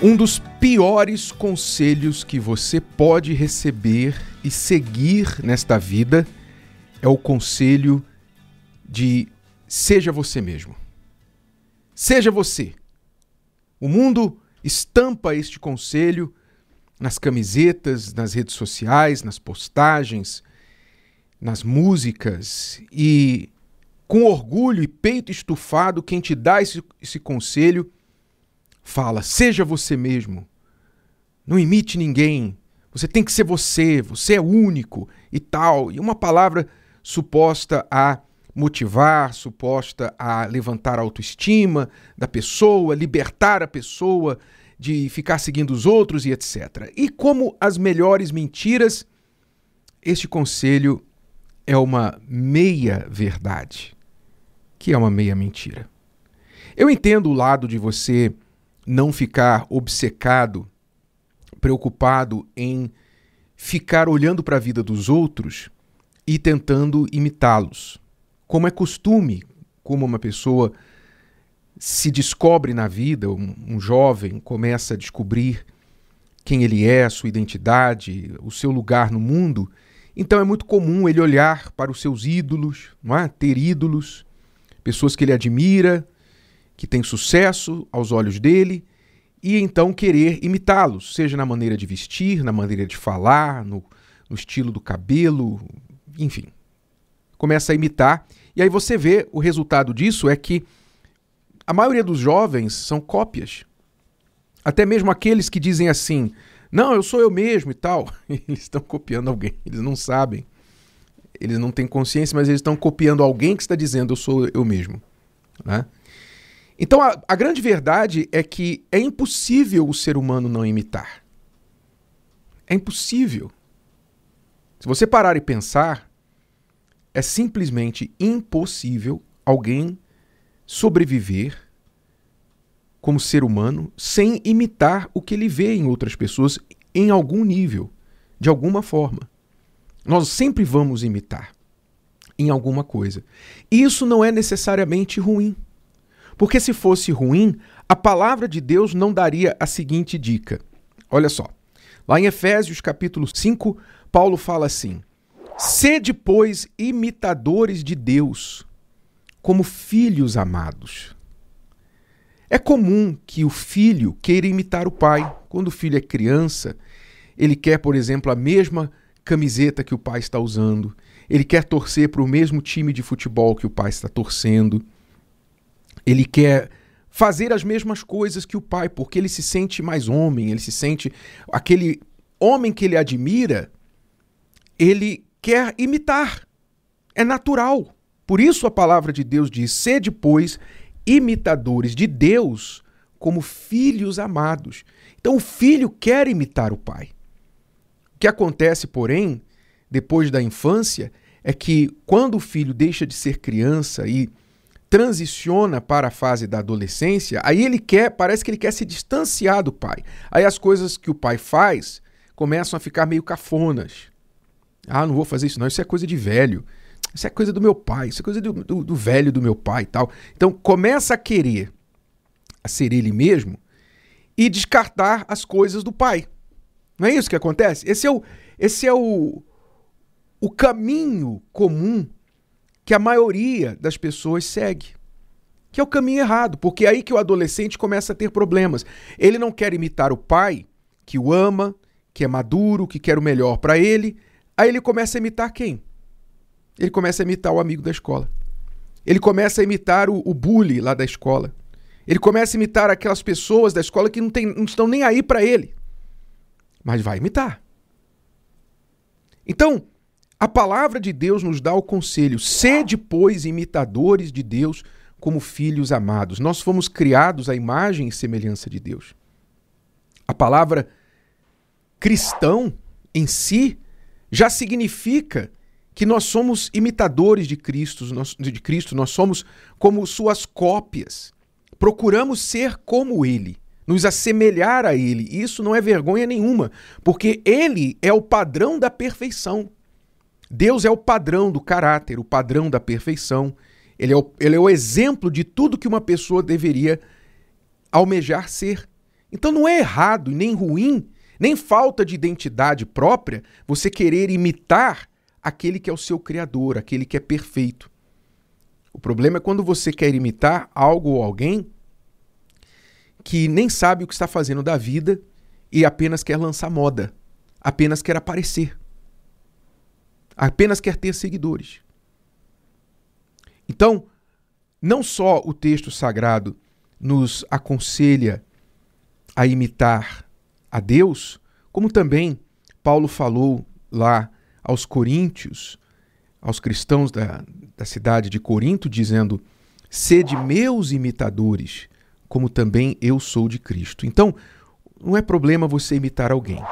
Um dos piores conselhos que você pode receber e seguir nesta vida é o conselho de seja você mesmo. Seja você. O mundo estampa este conselho nas camisetas, nas redes sociais, nas postagens, nas músicas e com orgulho e peito estufado, quem te dá esse, esse conselho fala: seja você mesmo. Não imite ninguém. Você tem que ser você, você é único e tal. E uma palavra suposta a motivar, suposta a levantar a autoestima da pessoa, libertar a pessoa de ficar seguindo os outros e etc. E como as melhores mentiras, este conselho é uma meia verdade, que é uma meia mentira. Eu entendo o lado de você não ficar obcecado, preocupado em ficar olhando para a vida dos outros e tentando imitá-los. Como é costume, como uma pessoa se descobre na vida, um, um, jovem começa a descobrir quem ele é, sua identidade, o seu lugar no mundo, então é muito comum ele olhar para os seus ídolos, não é? ter ídolos, pessoas que ele admira, que tem sucesso aos olhos dele e então querer imitá-los, seja na maneira de vestir, na maneira de falar, no, no estilo do cabelo, enfim. Começa a imitar e aí você vê o resultado disso é que a maioria dos jovens são cópias. Até mesmo aqueles que dizem assim: "Não, eu sou eu mesmo" e tal, eles estão copiando alguém, eles não sabem. Eles não têm consciência, mas eles estão copiando alguém que está dizendo eu sou eu mesmo, né? Então a, a grande verdade é que é impossível o ser humano não imitar. É impossível. Se você parar e pensar, é simplesmente impossível alguém sobreviver como ser humano sem imitar o que ele vê em outras pessoas em algum nível, de alguma forma. Nós sempre vamos imitar em alguma coisa. E isso não é necessariamente ruim. Porque se fosse ruim, a palavra de Deus não daria a seguinte dica. Olha só. Lá em Efésios capítulo 5, Paulo fala assim: Sede, pois, imitadores de Deus, como filhos amados. É comum que o filho queira imitar o pai. Quando o filho é criança, ele quer, por exemplo, a mesma camiseta que o pai está usando, ele quer torcer para o mesmo time de futebol que o pai está torcendo. Ele quer fazer as mesmas coisas que o pai, porque ele se sente mais homem, ele se sente aquele homem que ele admira, ele quer imitar. É natural. Por isso a palavra de Deus diz: sede, pois, imitadores de Deus como filhos amados. Então o filho quer imitar o pai. O que acontece, porém, depois da infância, é que quando o filho deixa de ser criança e transiciona para a fase da adolescência, aí ele quer, parece que ele quer se distanciar do pai. Aí as coisas que o pai faz começam a ficar meio cafonas. Ah, não vou fazer isso não, isso é coisa de velho. Isso é coisa do meu pai, isso é coisa do, do, do velho do meu pai e tal. Então começa a querer a ser ele mesmo e descartar as coisas do pai. Não é isso que acontece? Esse é o, esse é o, o caminho comum que a maioria das pessoas segue. Que é o caminho errado, porque é aí que o adolescente começa a ter problemas. Ele não quer imitar o pai, que o ama, que é maduro, que quer o melhor para ele. Aí ele começa a imitar quem? Ele começa a imitar o amigo da escola. Ele começa a imitar o, o bully lá da escola. Ele começa a imitar aquelas pessoas da escola que não, tem, não estão nem aí para ele. Mas vai imitar. Então, a palavra de Deus nos dá o conselho: sede, pois, imitadores de Deus como filhos amados. Nós fomos criados à imagem e semelhança de Deus. A palavra cristão em si já significa que nós somos imitadores de Cristo, de Cristo, nós somos como suas cópias. Procuramos ser como ele, nos assemelhar a ele. Isso não é vergonha nenhuma, porque ele é o padrão da perfeição. Deus é o padrão do caráter, o padrão da perfeição. Ele é o, ele é o exemplo de tudo que uma pessoa deveria almejar ser. Então não é errado nem ruim, nem falta de identidade própria você querer imitar aquele que é o seu criador, aquele que é perfeito. O problema é quando você quer imitar algo ou alguém que nem sabe o que está fazendo da vida e apenas quer lançar moda, apenas quer aparecer, apenas quer ter seguidores. Então, não só o texto sagrado nos aconselha a imitar a Deus, como também Paulo falou lá aos coríntios, aos cristãos da, da cidade de Corinto, dizendo: Sede meus imitadores, como também eu sou de Cristo. Então, não é problema você imitar alguém.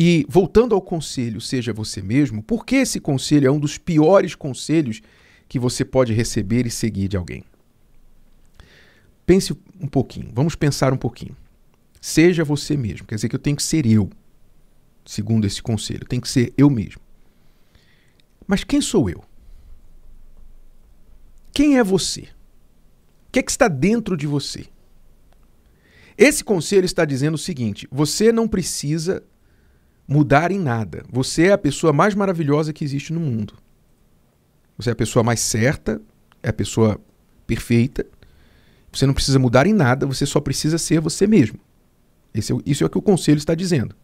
E voltando ao conselho, seja você mesmo, por que esse conselho é um dos piores conselhos que você pode receber e seguir de alguém? Pense um pouquinho, vamos pensar um pouquinho. Seja você mesmo, quer dizer que eu tenho que ser eu, segundo esse conselho, tem que ser eu mesmo. Mas quem sou eu? Quem é você? O que, é que está dentro de você? Esse conselho está dizendo o seguinte: você não precisa mudar em nada. Você é a pessoa mais maravilhosa que existe no mundo. Você é a pessoa mais certa, é a pessoa perfeita. Você não precisa mudar em nada, você só precisa ser você mesmo. É, isso é o que o conselho está dizendo.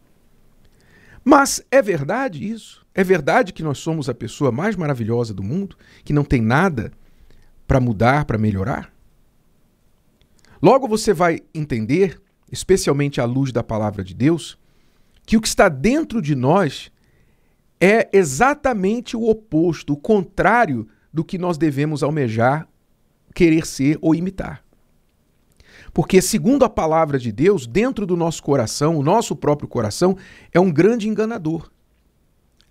Mas é verdade isso? É verdade que nós somos a pessoa mais maravilhosa do mundo, que não tem nada para mudar, para melhorar? Logo você vai entender, especialmente à luz da palavra de Deus, que o que está dentro de nós é exatamente o oposto, o contrário do que nós devemos almejar, querer ser ou imitar. Porque, segundo a palavra de Deus, dentro do nosso coração, o nosso próprio coração é um grande enganador.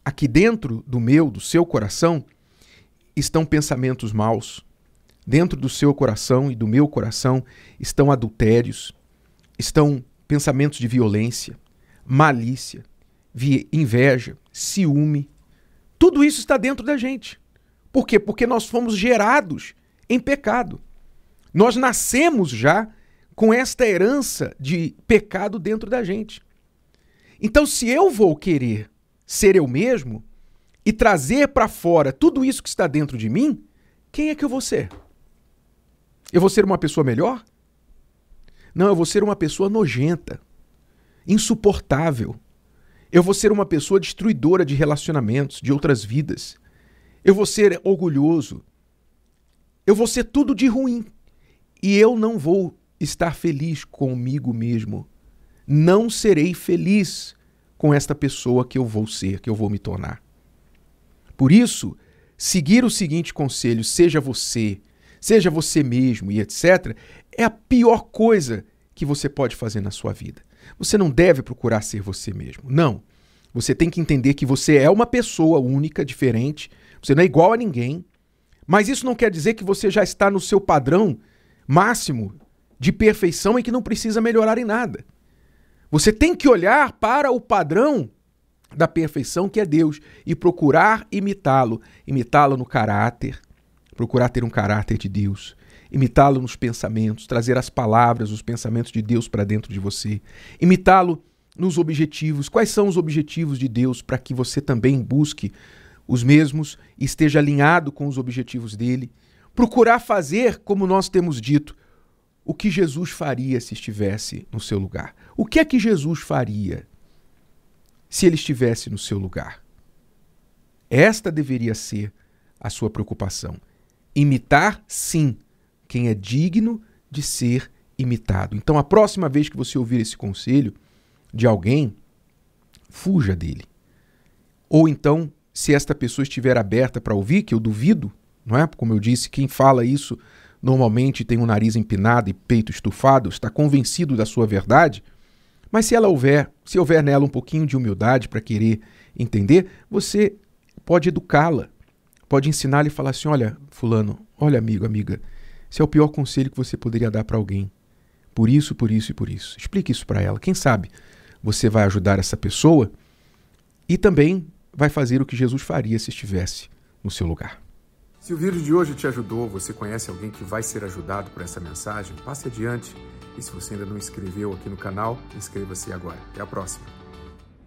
Aqui dentro do meu, do seu coração, estão pensamentos maus, Dentro do seu coração e do meu coração estão adultérios, estão pensamentos de violência, malícia, inveja, ciúme. Tudo isso está dentro da gente. Por quê? Porque nós fomos gerados em pecado. Nós nascemos já com esta herança de pecado dentro da gente. Então, se eu vou querer ser eu mesmo e trazer para fora tudo isso que está dentro de mim, quem é que eu vou ser? Eu vou ser uma pessoa melhor? Não, eu vou ser uma pessoa nojenta, insuportável. Eu vou ser uma pessoa destruidora de relacionamentos, de outras vidas. Eu vou ser orgulhoso. Eu vou ser tudo de ruim. E eu não vou estar feliz comigo mesmo. Não serei feliz com esta pessoa que eu vou ser, que eu vou me tornar. Por isso, seguir o seguinte conselho: seja você seja você mesmo e etc., é a pior coisa que você pode fazer na sua vida. Você não deve procurar ser você mesmo. Não. Você tem que entender que você é uma pessoa única, diferente, você não é igual a ninguém, mas isso não quer dizer que você já está no seu padrão máximo de perfeição e que não precisa melhorar em nada. Você tem que olhar para o padrão da perfeição que é Deus e procurar imitá-lo, imitá-lo no caráter, procurar ter um caráter de Deus, imitá-lo nos pensamentos, trazer as palavras, os pensamentos de Deus para dentro de você, imitá-lo nos objetivos. Quais são os objetivos de Deus para que você também busque os mesmos e esteja alinhado com os objetivos dele? Procurar fazer, como nós temos dito, o que Jesus faria se estivesse no seu lugar. O que é que Jesus faria se ele estivesse no seu lugar? Esta deveria ser a sua preocupação. Imitar, sim, quem é digno de ser imitado. Então, a próxima vez que você ouvir esse conselho de alguém, fuja dele. Ou então, se esta pessoa estiver aberta para ouvir, que eu duvido, não é? Como eu disse, quem fala isso normalmente tem o um nariz empinado e peito estufado, está convencido da sua verdade. Mas se ela houver, se houver nela um pouquinho de humildade para querer entender, você pode educá-la pode ensinar-lhe e falar assim: olha, Fulano, olha, amigo, amiga, esse é o pior conselho que você poderia dar para alguém. Por isso, por isso e por isso. Explique isso para ela. Quem sabe você vai ajudar essa pessoa e também vai fazer o que Jesus faria se estivesse no seu lugar. Se o vídeo de hoje te ajudou, você conhece alguém que vai ser ajudado por essa mensagem, passe adiante. E se você ainda não inscreveu aqui no canal, inscreva-se agora. Até a próxima.